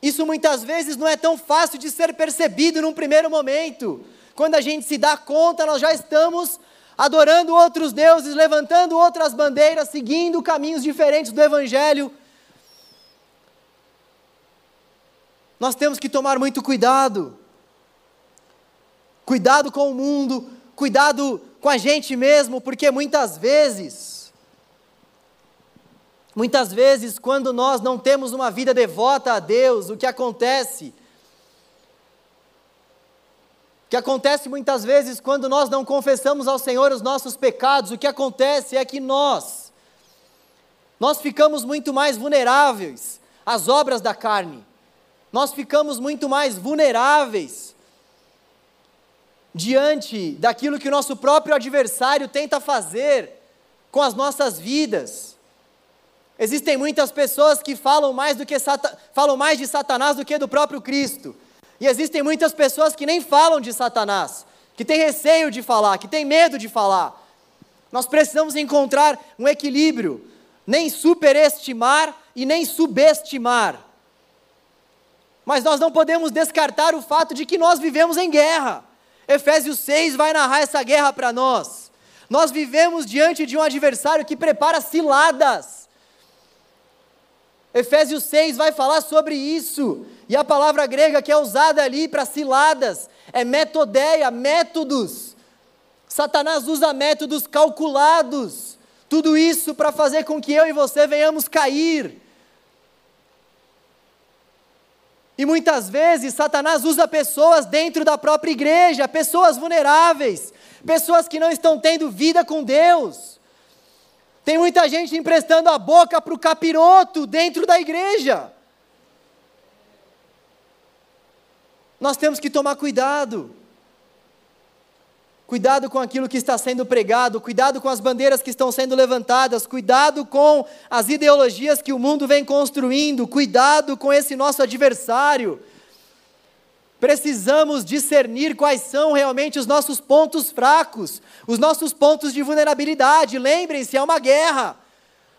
Isso muitas vezes não é tão fácil de ser percebido num primeiro momento. Quando a gente se dá conta, nós já estamos adorando outros deuses, levantando outras bandeiras, seguindo caminhos diferentes do Evangelho. Nós temos que tomar muito cuidado. Cuidado com o mundo, cuidado com a gente mesmo, porque muitas vezes Muitas vezes, quando nós não temos uma vida devota a Deus, o que acontece? Que acontece muitas vezes quando nós não confessamos ao Senhor os nossos pecados, o que acontece é que nós, nós ficamos muito mais vulneráveis às obras da carne, nós ficamos muito mais vulneráveis diante daquilo que o nosso próprio adversário tenta fazer com as nossas vidas. Existem muitas pessoas que falam mais, do que falam mais de Satanás do que do próprio Cristo. E existem muitas pessoas que nem falam de Satanás, que têm receio de falar, que têm medo de falar. Nós precisamos encontrar um equilíbrio, nem superestimar e nem subestimar. Mas nós não podemos descartar o fato de que nós vivemos em guerra. Efésios 6 vai narrar essa guerra para nós. Nós vivemos diante de um adversário que prepara ciladas Efésios 6 vai falar sobre isso. E a palavra grega que é usada ali para ciladas é metodeia, métodos. Satanás usa métodos calculados. Tudo isso para fazer com que eu e você venhamos cair. E muitas vezes Satanás usa pessoas dentro da própria igreja, pessoas vulneráveis, pessoas que não estão tendo vida com Deus. Tem muita gente emprestando a boca para o capiroto dentro da igreja. Nós temos que tomar cuidado. Cuidado com aquilo que está sendo pregado, cuidado com as bandeiras que estão sendo levantadas, cuidado com as ideologias que o mundo vem construindo, cuidado com esse nosso adversário. Precisamos discernir quais são realmente os nossos pontos fracos, os nossos pontos de vulnerabilidade. Lembrem-se, é uma guerra.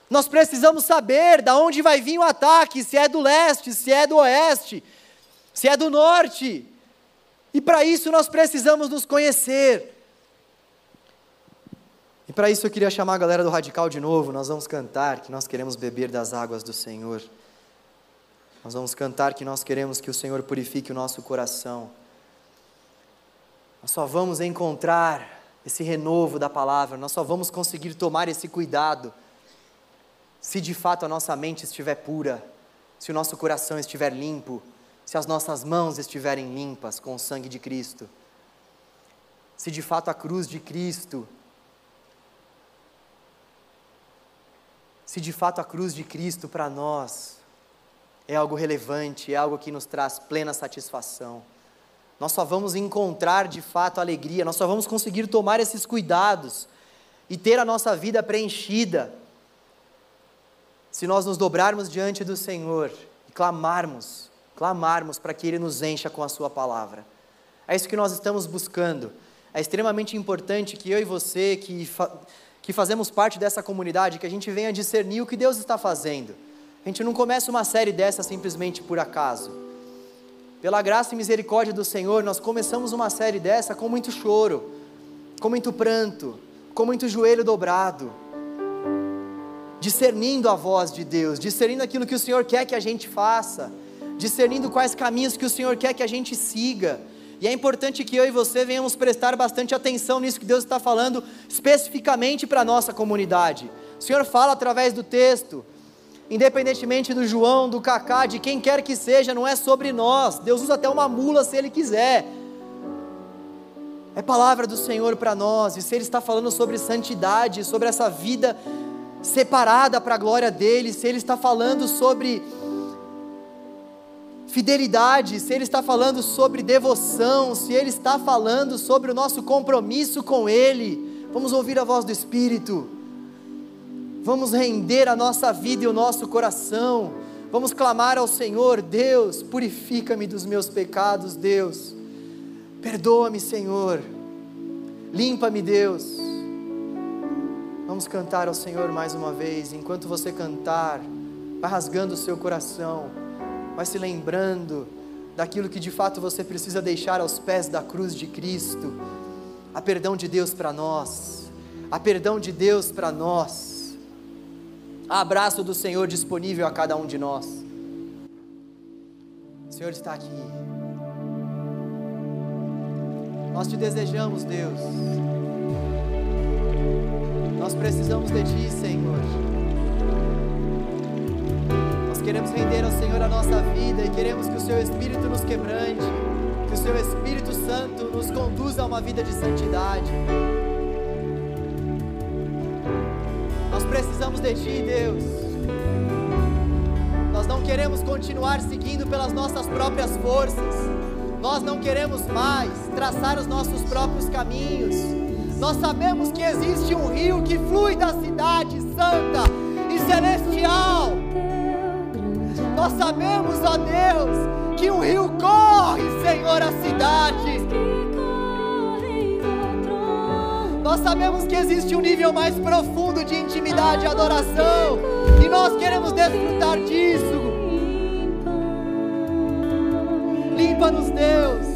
Nós precisamos saber de onde vai vir o ataque, se é do leste, se é do oeste, se é do norte. E para isso nós precisamos nos conhecer. E para isso eu queria chamar a galera do Radical de novo. Nós vamos cantar que nós queremos beber das águas do Senhor. Nós vamos cantar que nós queremos que o Senhor purifique o nosso coração. Nós só vamos encontrar esse renovo da palavra, nós só vamos conseguir tomar esse cuidado se de fato a nossa mente estiver pura, se o nosso coração estiver limpo, se as nossas mãos estiverem limpas com o sangue de Cristo, se de fato a cruz de Cristo, se de fato a cruz de Cristo para nós é algo relevante, é algo que nos traz plena satisfação. Nós só vamos encontrar de fato alegria, nós só vamos conseguir tomar esses cuidados e ter a nossa vida preenchida se nós nos dobrarmos diante do Senhor e clamarmos, clamarmos para que Ele nos encha com a Sua palavra. É isso que nós estamos buscando. É extremamente importante que eu e você, que, fa que fazemos parte dessa comunidade, que a gente venha discernir o que Deus está fazendo a gente não começa uma série dessa simplesmente por acaso. Pela graça e misericórdia do Senhor, nós começamos uma série dessa com muito choro, com muito pranto, com muito joelho dobrado, discernindo a voz de Deus, discernindo aquilo que o Senhor quer que a gente faça, discernindo quais caminhos que o Senhor quer que a gente siga. E é importante que eu e você venhamos prestar bastante atenção nisso que Deus está falando especificamente para a nossa comunidade. O Senhor fala através do texto, independentemente do João, do Cacá, de quem quer que seja, não é sobre nós. Deus usa até uma mula se Ele quiser. É palavra do Senhor para nós, e se Ele está falando sobre santidade, sobre essa vida separada para a glória dele, se Ele está falando sobre fidelidade, se Ele está falando sobre devoção, se Ele está falando sobre o nosso compromisso com Ele, vamos ouvir a voz do Espírito, vamos render a nossa vida e o nosso coração, vamos clamar ao Senhor, Deus, purifica-me dos meus pecados, Deus, perdoa-me, Senhor, limpa-me, Deus. Vamos cantar ao Senhor mais uma vez, enquanto você cantar, vai rasgando o seu coração vai se lembrando daquilo que de fato você precisa deixar aos pés da cruz de Cristo. A perdão de Deus para nós, a perdão de Deus para nós, a abraço do Senhor disponível a cada um de nós. O Senhor está aqui. Nós te desejamos, Deus. Nós precisamos de Ti, Senhor queremos render ao Senhor a nossa vida e queremos que o Seu Espírito nos quebrante, que o Seu Espírito Santo nos conduza a uma vida de santidade. Nós precisamos de Ti, Deus. Nós não queremos continuar seguindo pelas nossas próprias forças. Nós não queremos mais traçar os nossos próprios caminhos. Nós sabemos que existe um rio que flui da cidade santa e celestial nós sabemos, ó Deus, que um rio corre, Senhor, a cidade. Nós sabemos que existe um nível mais profundo de intimidade e adoração, e nós queremos desfrutar disso. Limpa-nos, Deus.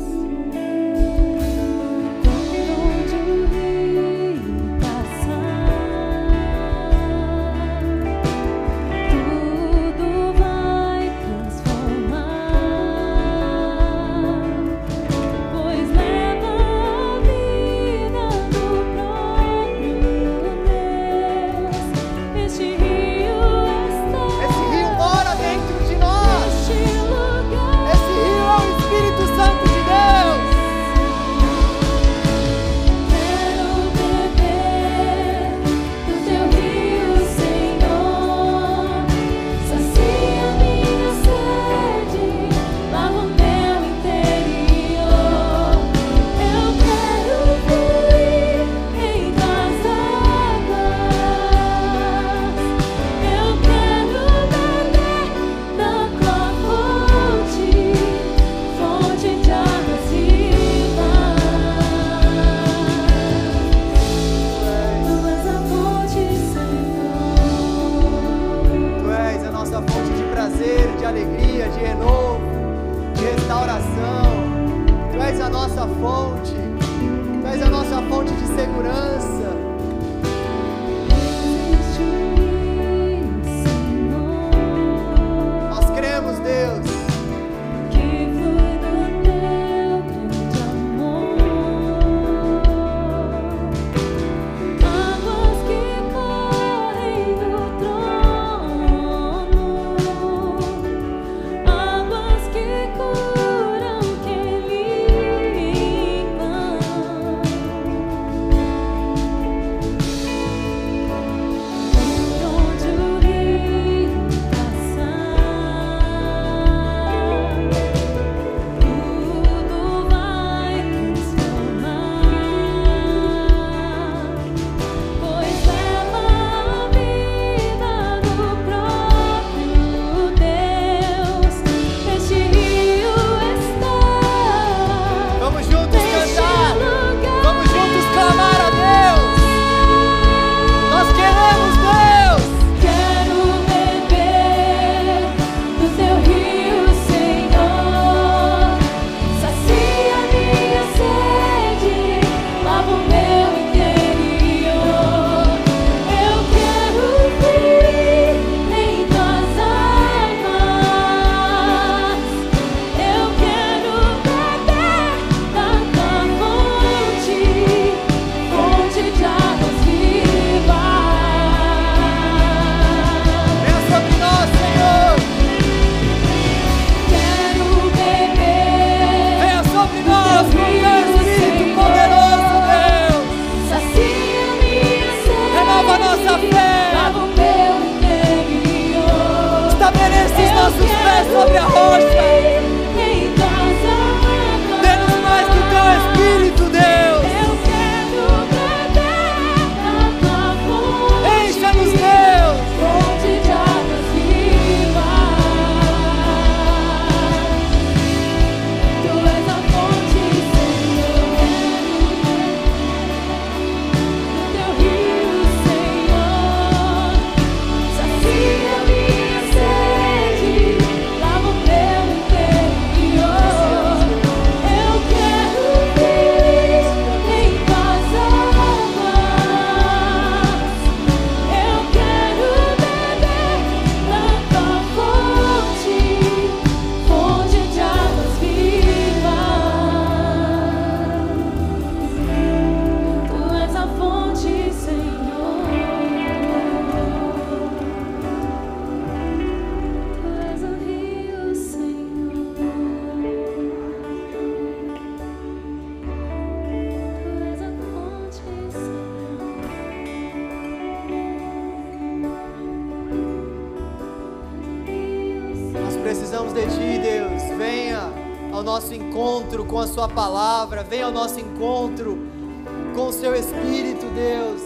Deus.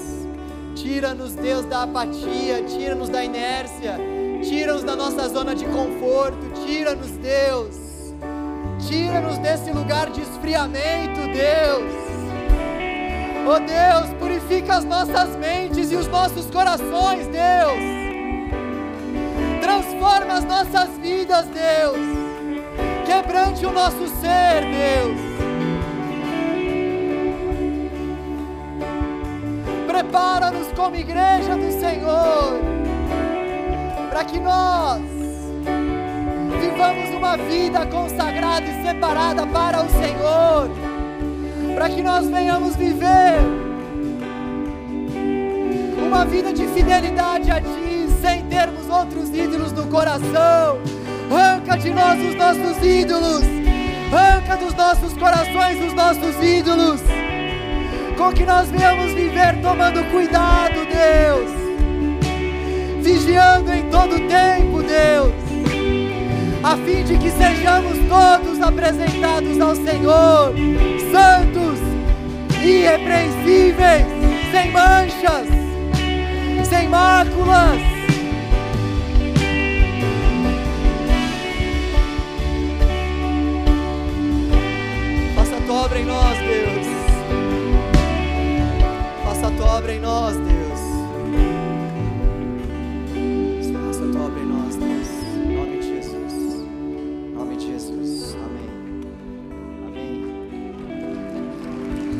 Tira-nos, Deus, da apatia, tira-nos da inércia, tira-nos da nossa zona de conforto, tira-nos, Deus. Tira-nos desse lugar de esfriamento, Deus. Oh Deus, purifica as nossas mentes e os nossos corações, Deus. Transforma as nossas vidas, Deus quebrante o nosso ser, Deus. Prepara-nos como igreja do Senhor, para que nós vivamos uma vida consagrada e separada para o Senhor, para que nós venhamos viver uma vida de fidelidade a Ti, sem termos outros ídolos no coração Arranca de nós os nossos ídolos. Arranca dos nossos corações os nossos ídolos. Com que nós venhamos viver tomando cuidado, Deus. Vigiando em todo tempo, Deus. A fim de que sejamos todos apresentados ao Senhor, santos, irrepreensíveis, sem manchas, sem máculas tua obra em nós, Deus. Obra em nós, Deus. Faça a tua obra em nós, Deus. Em nome de Jesus. Em nome de Jesus. Amém. Amém.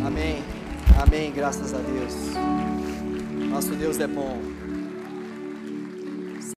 Amém. Amém. Graças a Deus. Nosso Deus é bom.